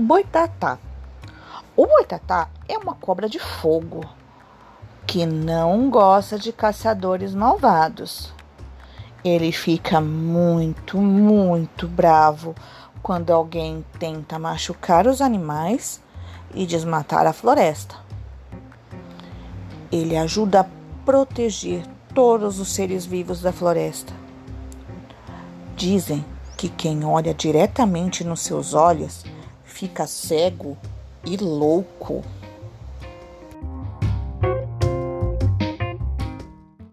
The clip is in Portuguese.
Boitatá. O boitatá é uma cobra de fogo que não gosta de caçadores malvados. Ele fica muito, muito bravo quando alguém tenta machucar os animais e desmatar a floresta. Ele ajuda a proteger todos os seres vivos da floresta. Dizem que quem olha diretamente nos seus olhos fica cego e louco.